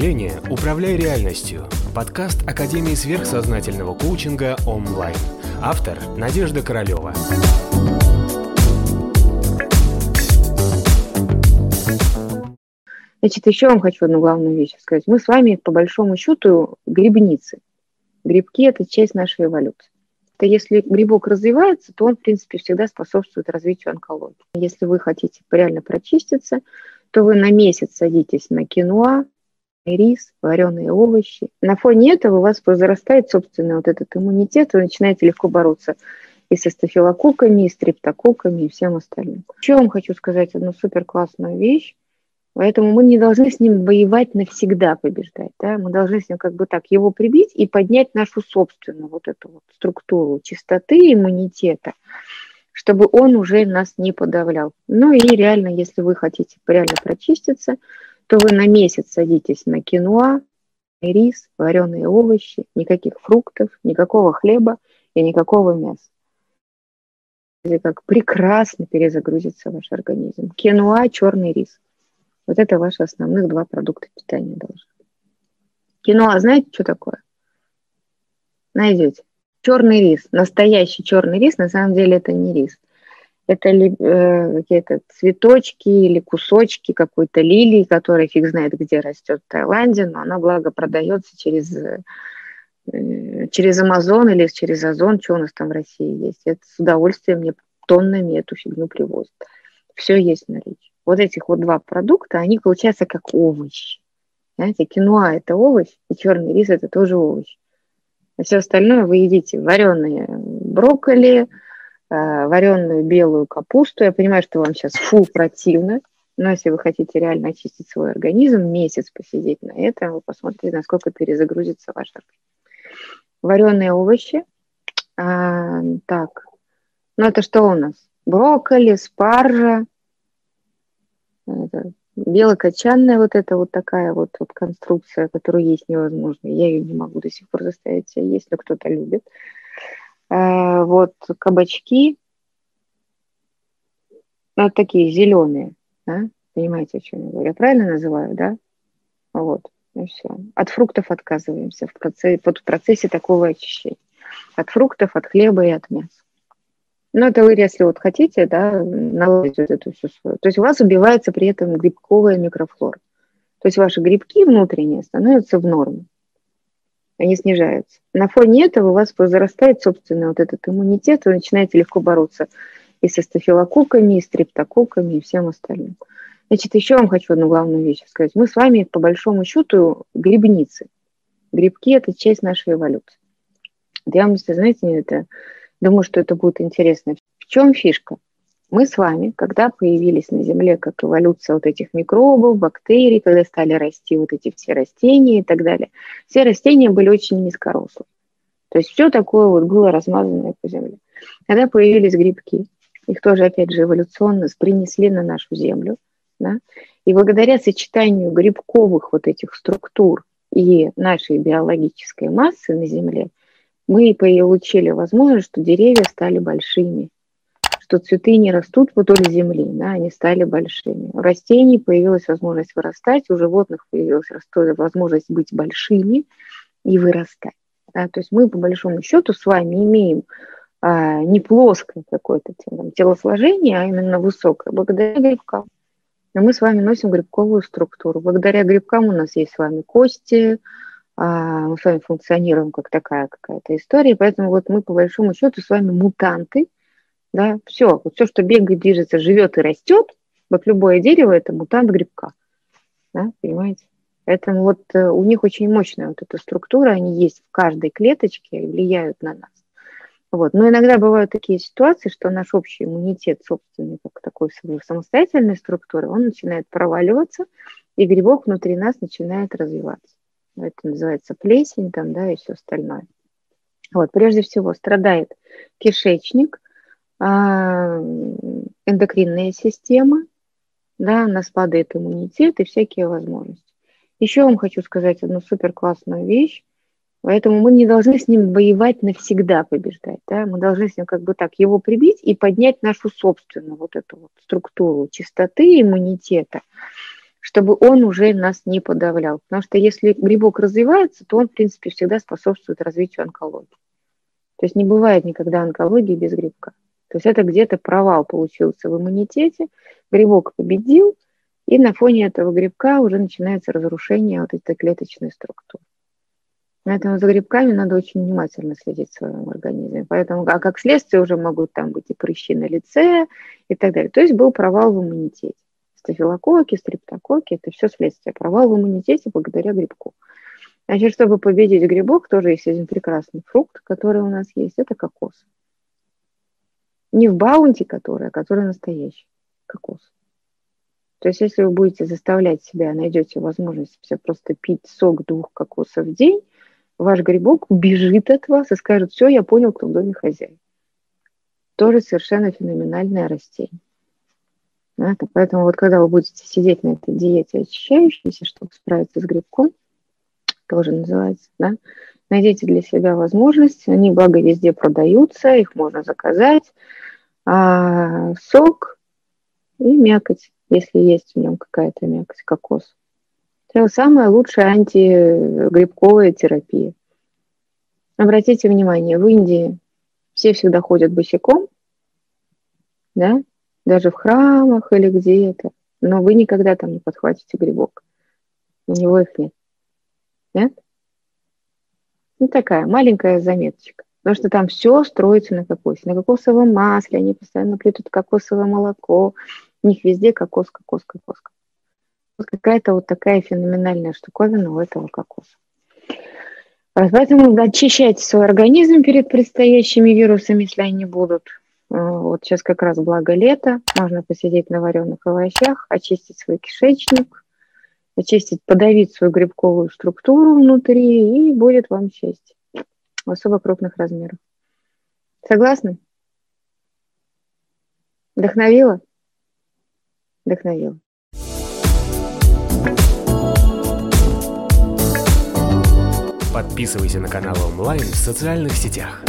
мышления «Управляй реальностью» – подкаст Академии сверхсознательного коучинга онлайн. Автор – Надежда Королева. Значит, еще вам хочу одну главную вещь сказать. Мы с вами, по большому счету, грибницы. Грибки – это часть нашей эволюции. То если грибок развивается, то он, в принципе, всегда способствует развитию онкологии. Если вы хотите реально прочиститься, то вы на месяц садитесь на киноа, рис, вареные овощи. На фоне этого у вас возрастает собственный вот этот иммунитет, вы начинаете легко бороться и со стафилококками, и с стрептококками, и всем остальным. Еще вам хочу сказать одну супер классную вещь. Поэтому мы не должны с ним воевать навсегда побеждать. Да? Мы должны с ним как бы так его прибить и поднять нашу собственную вот эту вот структуру чистоты иммунитета, чтобы он уже нас не подавлял. Ну и реально, если вы хотите реально прочиститься, то вы на месяц садитесь на киноа, рис, вареные овощи, никаких фруктов, никакого хлеба и никакого мяса. Как прекрасно перезагрузится ваш организм. Киноа, черный рис – вот это ваши основных два продукта питания должны. Киноа, знаете, что такое? Найдете. Черный рис, настоящий черный рис, на самом деле это не рис. Это ли, э, какие-то цветочки или кусочки какой-то лилии, которая фиг знает, где растет в Таиланде, но она, благо, продается через, э, через Амазон или через Озон, что у нас там в России есть. Это с удовольствием мне тоннами эту фигню привозят. Все есть на наличии вот этих вот два продукта, они получаются как овощи. Знаете, киноа – это овощ, и черный рис – это тоже овощ. А все остальное вы едите вареные брокколи, вареную белую капусту. Я понимаю, что вам сейчас фу противно, но если вы хотите реально очистить свой организм, месяц посидеть на этом, вы посмотрите, насколько перезагрузится ваш организм. Вареные овощи. А, так, ну это что у нас? Брокколи, спаржа, это белокочанная вот эта вот такая вот, вот конструкция, которую есть невозможно. Я ее не могу до сих пор заставить себя есть, но кто-то любит. Вот кабачки, ну, вот такие зеленые, да? понимаете, о чем я говорю? Я правильно называю, да? Вот, и все. От фруктов отказываемся в процессе, вот в процессе такого очищения. От фруктов, от хлеба и от мяса. Ну, это вы, если вот хотите, да, наладить вот эту всю свою. То есть у вас убивается при этом грибковая микрофлора. То есть ваши грибки внутренние становятся в норме. Они снижаются. На фоне этого у вас возрастает собственный вот этот иммунитет, вы начинаете легко бороться и со стафилококками, и с стрептококками, и всем остальным. Значит, еще вам хочу одну главную вещь сказать. Мы с вами, по большому счету, грибницы. Грибки – это часть нашей эволюции. Я вам, знаете, это Думаю, что это будет интересно. В чем фишка? Мы с вами, когда появились на Земле как эволюция вот этих микробов, бактерий, когда стали расти вот эти все растения и так далее, все растения были очень низкорослые. То есть все такое вот было размазанное по Земле. Когда появились грибки, их тоже, опять же, эволюционно принесли на нашу Землю, да? и благодаря сочетанию грибковых вот этих структур и нашей биологической массы на Земле – мы получили возможность, что деревья стали большими, что цветы не растут вдоль земли, да, они стали большими. У растений появилась возможность вырастать, у животных появилась возможность быть большими и вырастать. Да. То есть мы, по большому счету, с вами имеем а, не плоское какое-то там, телосложение, а именно высокое, благодаря грибкам. Но мы с вами носим грибковую структуру. Благодаря грибкам у нас есть с вами кости, а, мы с вами функционируем как такая какая-то история, поэтому вот мы по большому счету с вами мутанты, да, все, вот все, что бегает, движется, живет и растет, вот любое дерево это мутант грибка, да, понимаете? Поэтому вот э, у них очень мощная вот эта структура, они есть в каждой клеточке и влияют на нас. Вот. Но иногда бывают такие ситуации, что наш общий иммунитет, собственный, как такой самостоятельной структуры, он начинает проваливаться, и грибок внутри нас начинает развиваться это называется плесень там, да, и все остальное. Вот, прежде всего страдает кишечник, эндокринная система, да, у нас падает иммунитет и всякие возможности. Еще вам хочу сказать одну супер классную вещь. Поэтому мы не должны с ним воевать навсегда побеждать. Да? Мы должны с ним как бы так его прибить и поднять нашу собственную вот эту вот структуру чистоты иммунитета, чтобы он уже нас не подавлял. Потому что если грибок развивается, то он, в принципе, всегда способствует развитию онкологии. То есть не бывает никогда онкологии без грибка. То есть это где-то провал получился в иммунитете, грибок победил, и на фоне этого грибка уже начинается разрушение вот этой клеточной структуры. Поэтому за грибками надо очень внимательно следить в своем организме. Поэтому, а как следствие уже могут там быть и прыщи на лице и так далее. То есть был провал в иммунитете. Стафилококки, стриптококки – это все следствие. Провал в иммунитете благодаря грибку. Значит, чтобы победить грибок, тоже есть один прекрасный фрукт, который у нас есть, это кокос. Не в баунти, который, а который настоящий. Кокос. То есть, если вы будете заставлять себя, найдете возможность все просто пить сок двух кокосов в день, ваш грибок убежит от вас и скажет, все, я понял, кто в доме хозяин. Тоже совершенно феноменальное растение. Это, поэтому вот когда вы будете сидеть на этой диете очищающейся, чтобы справиться с грибком, тоже называется, да, найдите для себя возможность, они, благо, везде продаются, их можно заказать, а, сок и мякоть, если есть в нем какая-то мякоть, кокос. Это самая лучшая антигрибковая терапия. Обратите внимание, в Индии все всегда ходят босиком, да, даже в храмах или где-то, но вы никогда там не подхватите грибок. У него их нет. Нет? Ну, такая маленькая заметочка. Потому что там все строится на кокосе, на кокосовом масле, они постоянно плетут кокосовое молоко, у них везде кокос, кокос, кокос. Вот какая-то вот такая феноменальная штуковина у этого кокоса. Поэтому очищайте свой организм перед предстоящими вирусами, если они будут. Вот сейчас как раз благо лето, можно посидеть на вареных овощах, очистить свой кишечник, очистить, подавить свою грибковую структуру внутри, и будет вам счастье в особо крупных размерах. Согласны? Вдохновила? Вдохновила. Подписывайся на канал онлайн в социальных сетях.